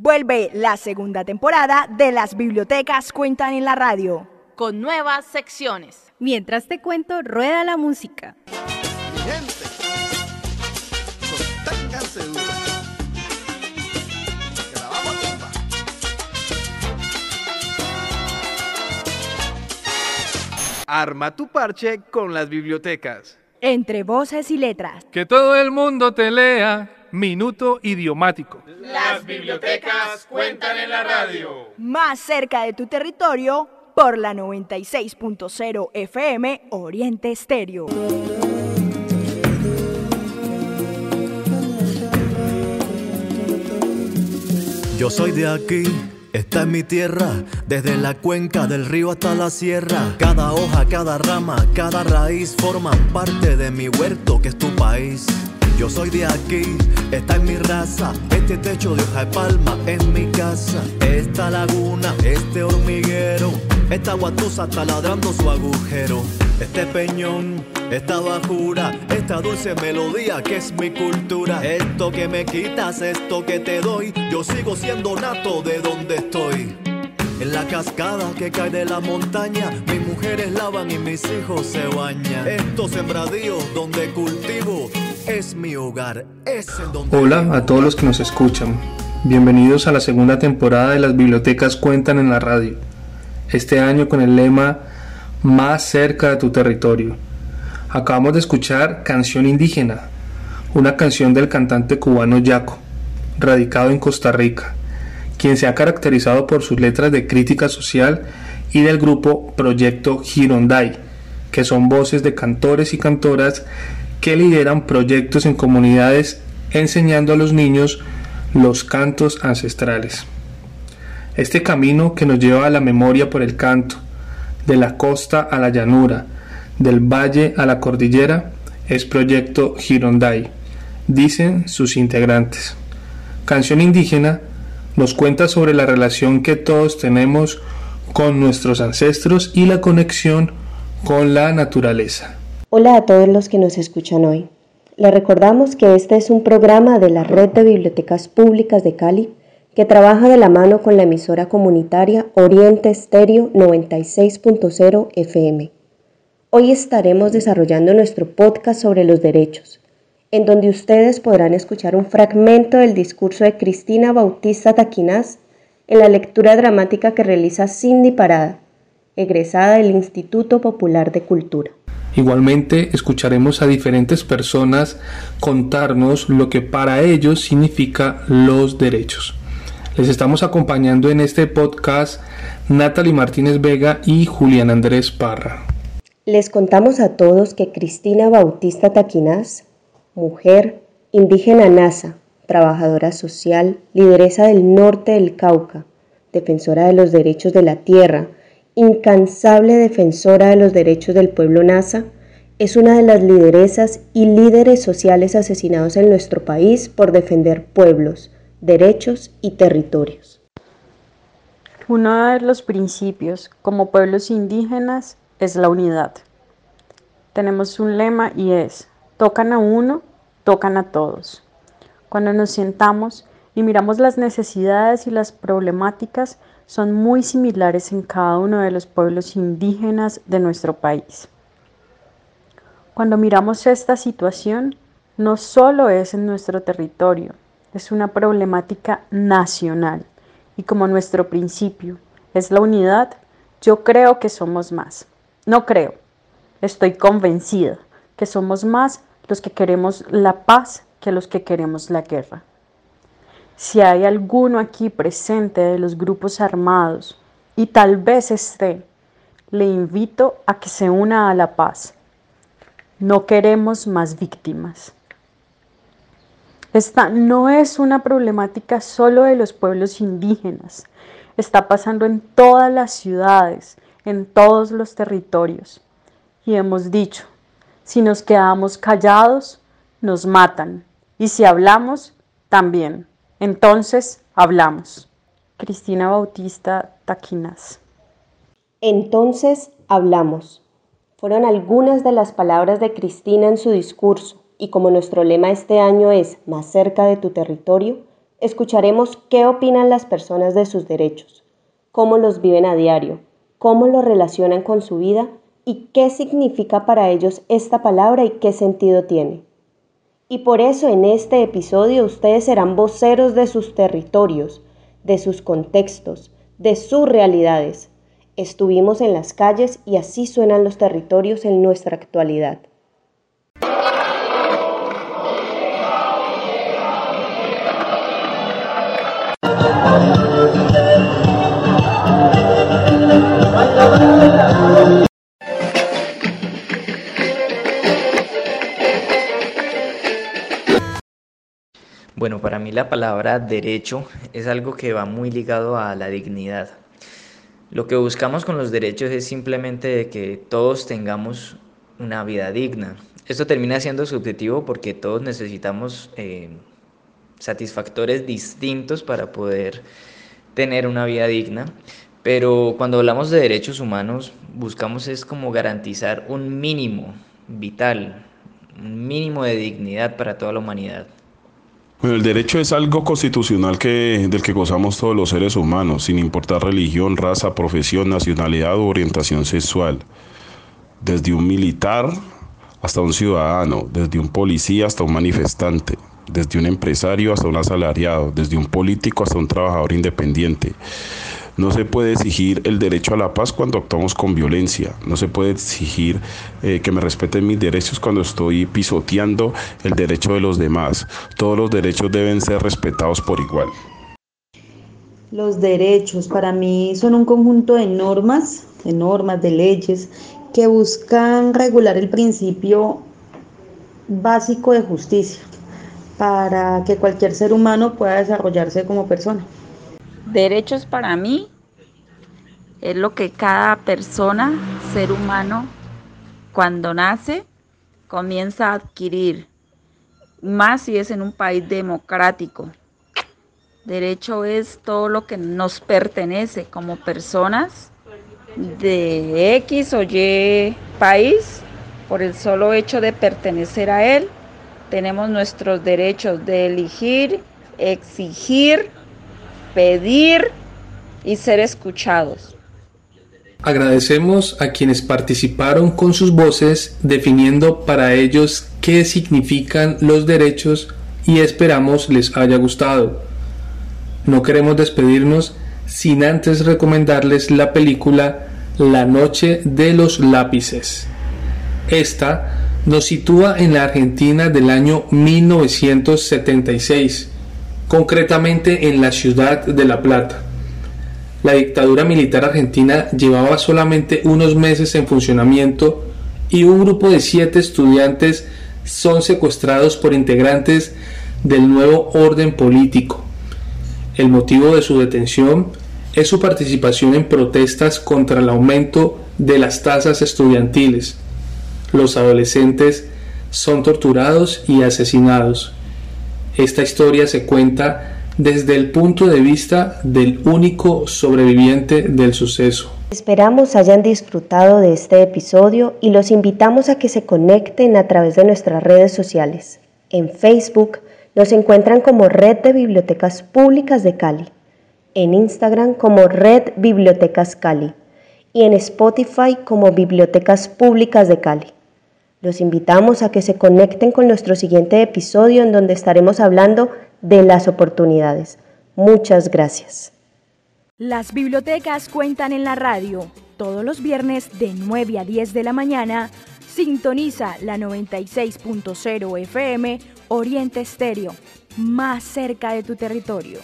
Vuelve la segunda temporada de Las Bibliotecas Cuentan en la Radio. Con nuevas secciones. Mientras te cuento, rueda la música. Mi gente, sosténganse duro. Que la vamos a tumbar. Arma tu parche con las bibliotecas. Entre voces y letras. Que todo el mundo te lea. Minuto idiomático. Las bibliotecas cuentan en la radio. Más cerca de tu territorio por la 96.0 FM Oriente Estéreo. Yo soy de aquí, esta es mi tierra, desde la cuenca del río hasta la sierra. Cada hoja, cada rama, cada raíz forman parte de mi huerto que es tu país. Yo soy de aquí, esta es mi raza, este techo de hoja de palma es mi casa. Esta laguna, este hormiguero, esta guatusa está ladrando su agujero. Este peñón, esta bajura, esta dulce melodía que es mi cultura. Esto que me quitas, esto que te doy, yo sigo siendo nato de donde estoy. En la cascada que cae de la montaña, mis mujeres lavan y mis hijos se bañan. Estos sembradíos donde cultivo es mi hogar, es en donde. Hola a todos los que nos escuchan. Bienvenidos a la segunda temporada de Las Bibliotecas Cuentan en la Radio. Este año con el lema Más cerca de tu territorio. Acabamos de escuchar Canción Indígena, una canción del cantante cubano Yaco, radicado en Costa Rica, quien se ha caracterizado por sus letras de crítica social y del grupo Proyecto Girondai, que son voces de cantores y cantoras que lideran proyectos en comunidades enseñando a los niños los cantos ancestrales. Este camino que nos lleva a la memoria por el canto, de la costa a la llanura, del valle a la cordillera, es Proyecto Girondai, dicen sus integrantes. Canción indígena nos cuenta sobre la relación que todos tenemos con nuestros ancestros y la conexión con la naturaleza. Hola a todos los que nos escuchan hoy. Les recordamos que este es un programa de la Red de Bibliotecas Públicas de Cali que trabaja de la mano con la emisora comunitaria Oriente Estéreo 96.0 FM. Hoy estaremos desarrollando nuestro podcast sobre los derechos, en donde ustedes podrán escuchar un fragmento del discurso de Cristina Bautista Taquinaz en la lectura dramática que realiza Cindy Parada, egresada del Instituto Popular de Cultura. Igualmente escucharemos a diferentes personas contarnos lo que para ellos significa los derechos. Les estamos acompañando en este podcast Natalie Martínez Vega y Julián Andrés Parra. Les contamos a todos que Cristina Bautista Taquinaz, mujer, indígena NASA, trabajadora social, lideresa del norte del Cauca, defensora de los derechos de la tierra, incansable defensora de los derechos del pueblo NASA, es una de las lideresas y líderes sociales asesinados en nuestro país por defender pueblos, derechos y territorios. Uno de los principios como pueblos indígenas es la unidad. Tenemos un lema y es, tocan a uno, tocan a todos. Cuando nos sentamos y miramos las necesidades y las problemáticas, son muy similares en cada uno de los pueblos indígenas de nuestro país. Cuando miramos esta situación, no solo es en nuestro territorio, es una problemática nacional. Y como nuestro principio es la unidad, yo creo que somos más. No creo, estoy convencida que somos más los que queremos la paz que los que queremos la guerra. Si hay alguno aquí presente de los grupos armados y tal vez esté, le invito a que se una a la paz no queremos más víctimas. Esta no es una problemática solo de los pueblos indígenas. Está pasando en todas las ciudades, en todos los territorios. Y hemos dicho, si nos quedamos callados, nos matan. Y si hablamos, también. Entonces, hablamos. Cristina Bautista Taquinas. Entonces, hablamos fueron algunas de las palabras de Cristina en su discurso y como nuestro lema este año es más cerca de tu territorio, Escucharemos qué opinan las personas de sus derechos, cómo los viven a diario, cómo los relacionan con su vida y qué significa para ellos esta palabra y qué sentido tiene. Y por eso en este episodio ustedes serán voceros de sus territorios, de sus contextos, de sus realidades. Estuvimos en las calles y así suenan los territorios en nuestra actualidad. Mí la palabra derecho es algo que va muy ligado a la dignidad. Lo que buscamos con los derechos es simplemente que todos tengamos una vida digna. Esto termina siendo subjetivo porque todos necesitamos eh, satisfactores distintos para poder tener una vida digna. Pero cuando hablamos de derechos humanos, buscamos es como garantizar un mínimo vital, un mínimo de dignidad para toda la humanidad. Bueno, el derecho es algo constitucional que, del que gozamos todos los seres humanos, sin importar religión, raza, profesión, nacionalidad u orientación sexual. Desde un militar hasta un ciudadano, desde un policía hasta un manifestante, desde un empresario hasta un asalariado, desde un político hasta un trabajador independiente. No se puede exigir el derecho a la paz cuando actuamos con violencia. No se puede exigir eh, que me respeten mis derechos cuando estoy pisoteando el derecho de los demás. Todos los derechos deben ser respetados por igual. Los derechos para mí son un conjunto de normas, de normas, de leyes que buscan regular el principio básico de justicia para que cualquier ser humano pueda desarrollarse como persona. Derechos para mí es lo que cada persona, ser humano, cuando nace, comienza a adquirir, más si es en un país democrático. Derecho es todo lo que nos pertenece como personas de X o Y país por el solo hecho de pertenecer a él tenemos nuestros derechos de elegir, exigir, pedir y ser escuchados. Agradecemos a quienes participaron con sus voces definiendo para ellos qué significan los derechos y esperamos les haya gustado. No queremos despedirnos sin antes recomendarles la película La Noche de los Lápices. Esta nos sitúa en la Argentina del año 1976, concretamente en la ciudad de La Plata. La dictadura militar argentina llevaba solamente unos meses en funcionamiento y un grupo de siete estudiantes son secuestrados por integrantes del nuevo orden político. El motivo de su detención es su participación en protestas contra el aumento de las tasas estudiantiles los adolescentes son torturados y asesinados. Esta historia se cuenta desde el punto de vista del único sobreviviente del suceso. Esperamos hayan disfrutado de este episodio y los invitamos a que se conecten a través de nuestras redes sociales. En Facebook nos encuentran como Red de Bibliotecas Públicas de Cali, en Instagram como Red Bibliotecas Cali y en Spotify como Bibliotecas Públicas de Cali. Los invitamos a que se conecten con nuestro siguiente episodio en donde estaremos hablando de las oportunidades. Muchas gracias. Las bibliotecas cuentan en la radio. Todos los viernes de 9 a 10 de la mañana, sintoniza la 96.0 FM Oriente Estéreo, más cerca de tu territorio.